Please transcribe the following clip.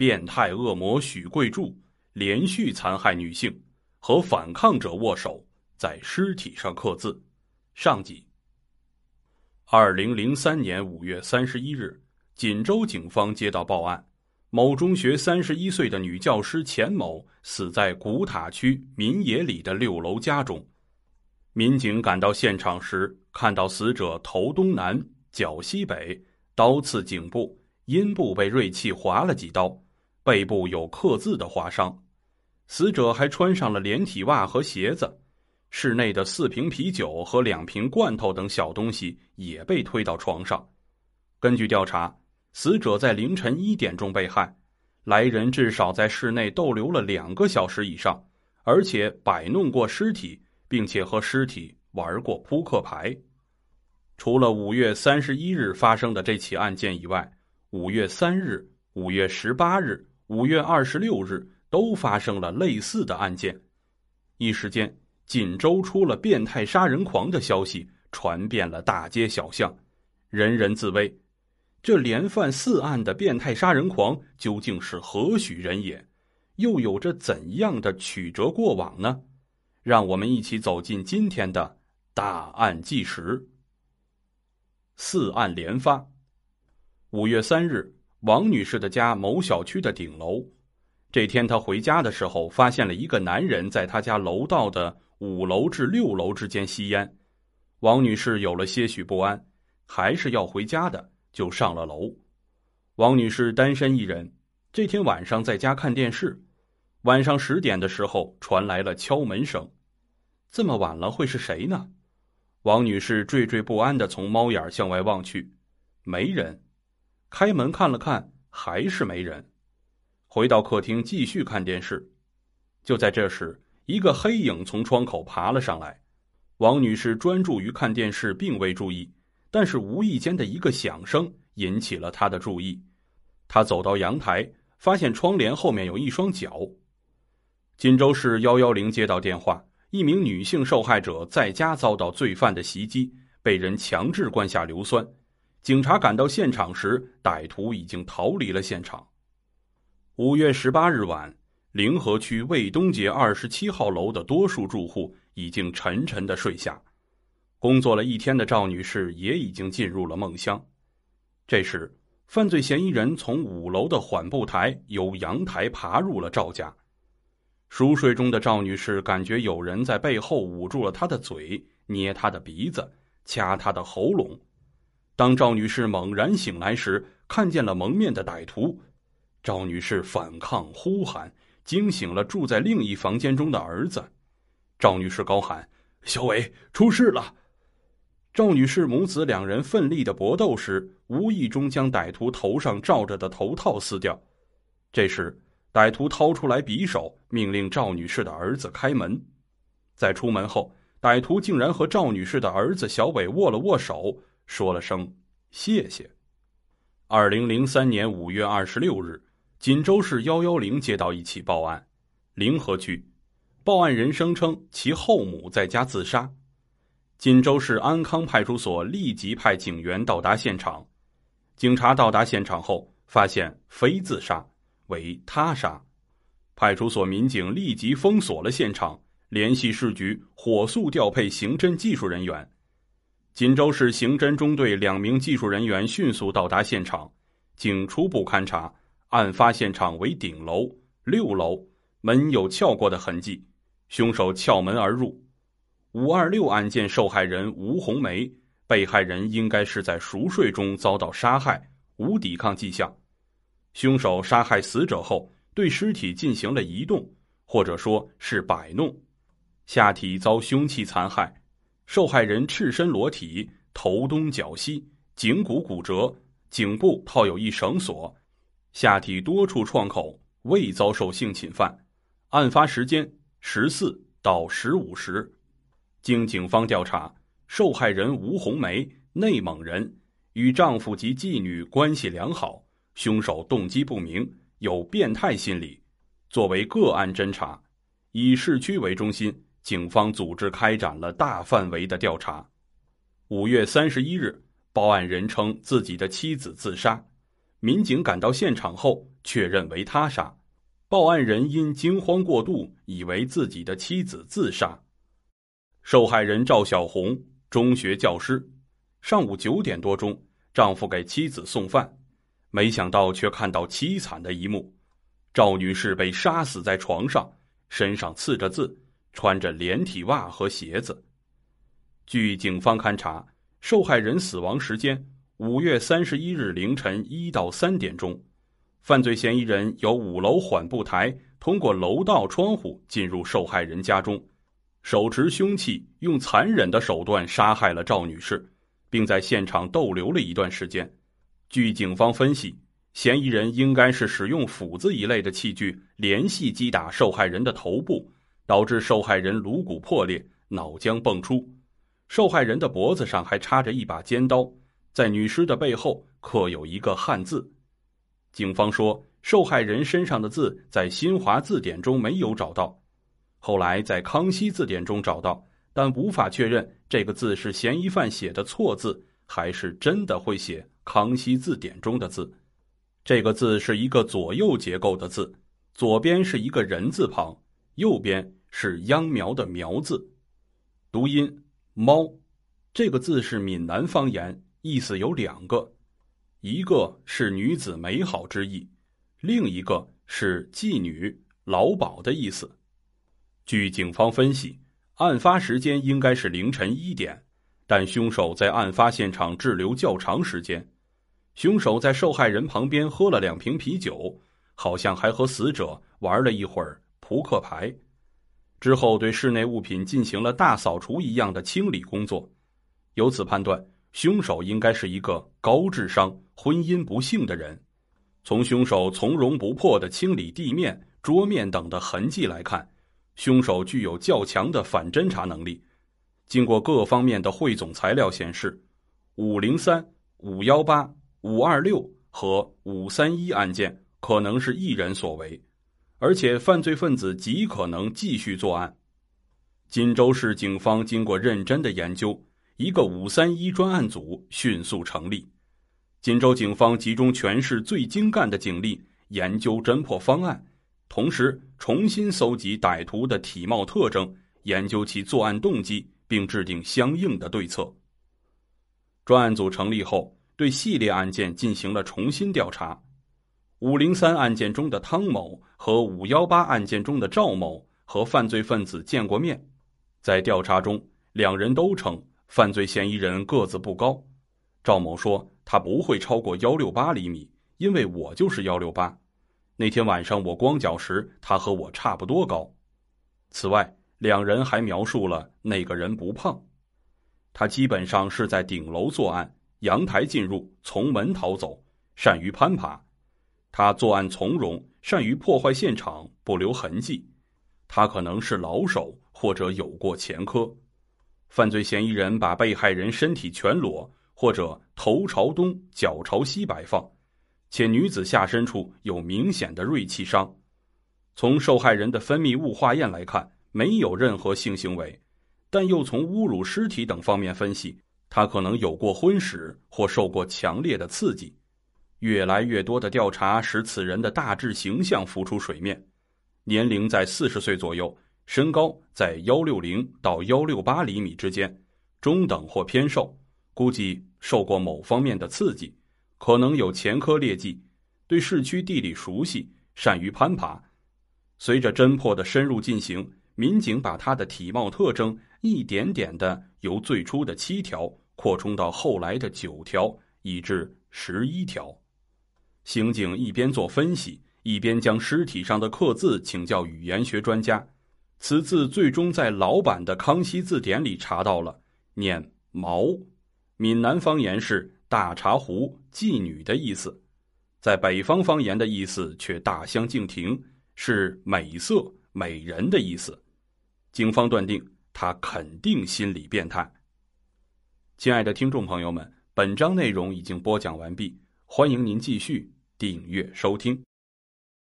变态恶魔许贵柱连续残害女性，和反抗者握手，在尸体上刻字。上集。二零零三年五月三十一日，锦州警方接到报案，某中学三十一岁的女教师钱某死在古塔区民野里的六楼家中。民警赶到现场时，看到死者头东南、脚西北，刀刺颈部，阴部被锐器划了几刀，背部有刻字的划伤。死者还穿上了连体袜和鞋子。室内的四瓶啤酒和两瓶罐头等小东西也被推到床上。根据调查，死者在凌晨一点钟被害，来人至少在室内逗留了两个小时以上，而且摆弄过尸体，并且和尸体玩过扑克牌。除了五月三十一日发生的这起案件以外，五月三日、五月十八日、五月二十六日都发生了类似的案件，一时间。锦州出了变态杀人狂的消息传遍了大街小巷，人人自危。这连犯四案的变态杀人狂究竟是何许人也？又有着怎样的曲折过往呢？让我们一起走进今天的大案纪实。四案连发。五月三日，王女士的家某小区的顶楼，这天她回家的时候，发现了一个男人在她家楼道的。五楼至六楼之间吸烟，王女士有了些许不安，还是要回家的，就上了楼。王女士单身一人，这天晚上在家看电视。晚上十点的时候传来了敲门声，这么晚了会是谁呢？王女士惴惴不安的从猫眼向外望去，没人。开门看了看，还是没人。回到客厅继续看电视。就在这时。一个黑影从窗口爬了上来，王女士专注于看电视，并未注意。但是无意间的一个响声引起了她的注意。她走到阳台，发现窗帘后面有一双脚。锦州市幺幺零接到电话，一名女性受害者在家遭到罪犯的袭击，被人强制灌下硫酸。警察赶到现场时，歹徒已经逃离了现场。五月十八日晚。灵河区卫东街二十七号楼的多数住户已经沉沉的睡下，工作了一天的赵女士也已经进入了梦乡。这时，犯罪嫌疑人从五楼的缓步台由阳台爬入了赵家。熟睡中的赵女士感觉有人在背后捂住了她的嘴，捏她的鼻子，掐她的喉咙。当赵女士猛然醒来时，看见了蒙面的歹徒，赵女士反抗呼喊。惊醒了住在另一房间中的儿子，赵女士高喊：“小伟出事了！”赵女士母子两人奋力的搏斗时，无意中将歹徒头上罩着的头套撕掉。这时，歹徒掏出来匕首，命令赵女士的儿子开门。在出门后，歹徒竟然和赵女士的儿子小伟握了握手，说了声谢谢。二零零三年五月二十六日。锦州市幺幺零接到一起报案，凌河区，报案人声称其后母在家自杀。锦州市安康派出所立即派警员到达现场。警察到达现场后，发现非自杀，为他杀。派出所民警立即封锁了现场，联系市局，火速调配刑侦技术人员。锦州市刑侦中队两名技术人员迅速到达现场，经初步勘查。案发现场为顶楼六楼，门有撬过的痕迹，凶手撬门而入。五二六案件受害人吴红梅，被害人应该是在熟睡中遭到杀害，无抵抗迹象。凶手杀害死者后，对尸体进行了移动，或者说是摆弄。下体遭凶器残害，受害人赤身裸体，头东脚西，颈骨骨折，颈部套有一绳索。下体多处创口，未遭受性侵犯。案发时间十四到十五时。经警方调查，受害人吴红梅，内蒙人，与丈夫及继女关系良好。凶手动机不明，有变态心理。作为个案侦查，以市区为中心，警方组织开展了大范围的调查。五月三十一日，报案人称自己的妻子自杀。民警赶到现场后，确认为他杀。报案人因惊慌过度，以为自己的妻子自杀。受害人赵小红，中学教师。上午九点多钟，丈夫给妻子送饭，没想到却看到凄惨的一幕：赵女士被杀死在床上，身上刺着字，穿着连体袜和鞋子。据警方勘查，受害人死亡时间五月三十一日凌晨一到三点钟。犯罪嫌疑人由五楼缓步台通过楼道窗户进入受害人家中，手持凶器，用残忍的手段杀害了赵女士，并在现场逗留了一段时间。据警方分析，嫌疑人应该是使用斧子一类的器具连续击打受害人的头部，导致受害人颅骨破裂、脑浆迸出。受害人的脖子上还插着一把尖刀，在女尸的背后刻有一个汉字。警方说，受害人身上的字在新华字典中没有找到，后来在康熙字典中找到，但无法确认这个字是嫌疑犯写的错字，还是真的会写康熙字典中的字。这个字是一个左右结构的字，左边是一个人字旁，右边是秧苗的苗字。读音猫，这个字是闽南方言，意思有两个。一个是女子美好之意，另一个是妓女、老鸨的意思。据警方分析，案发时间应该是凌晨一点，但凶手在案发现场滞留较长时间。凶手在受害人旁边喝了两瓶啤酒，好像还和死者玩了一会儿扑克牌，之后对室内物品进行了大扫除一样的清理工作。由此判断。凶手应该是一个高智商、婚姻不幸的人。从凶手从容不迫的清理地面、桌面等的痕迹来看，凶手具有较强的反侦查能力。经过各方面的汇总材料显示，五零三、五幺八、五二六和五三一案件可能是一人所为，而且犯罪分子极可能继续作案。锦州市警方经过认真的研究。一个五三一专案组迅速成立，锦州警方集中全市最精干的警力研究侦破方案，同时重新搜集歹徒的体貌特征，研究其作案动机，并制定相应的对策。专案组成立后，对系列案件进行了重新调查。五零三案件中的汤某和五幺八案件中的赵某和犯罪分子见过面，在调查中，两人都称。犯罪嫌疑人个子不高，赵某说他不会超过幺六八厘米，因为我就是幺六八。那天晚上我光脚时，他和我差不多高。此外，两人还描述了那个人不胖，他基本上是在顶楼作案，阳台进入，从门逃走，善于攀爬。他作案从容，善于破坏现场，不留痕迹。他可能是老手，或者有过前科。犯罪嫌疑人把被害人身体全裸，或者头朝东、脚朝西摆放，且女子下身处有明显的锐器伤。从受害人的分泌物化验来看，没有任何性行为，但又从侮辱尸体等方面分析，他可能有过婚史或受过强烈的刺激。越来越多的调查使此人的大致形象浮出水面，年龄在四十岁左右。身高在幺六零到幺六八厘米之间，中等或偏瘦，估计受过某方面的刺激，可能有前科劣迹，对市区地理熟悉，善于攀爬。随着侦破的深入进行，民警把他的体貌特征一点点的由最初的七条扩充到后来的九条，以至十一条。刑警一边做分析，一边将尸体上的刻字请教语言学专家。此字最终在老版的《康熙字典》里查到了，念“毛”，闽南方言是“大茶壶”“妓女”的意思，在北方方言的意思却大相径庭，是“美色”“美人”的意思。警方断定他肯定心理变态。亲爱的听众朋友们，本章内容已经播讲完毕，欢迎您继续订阅收听。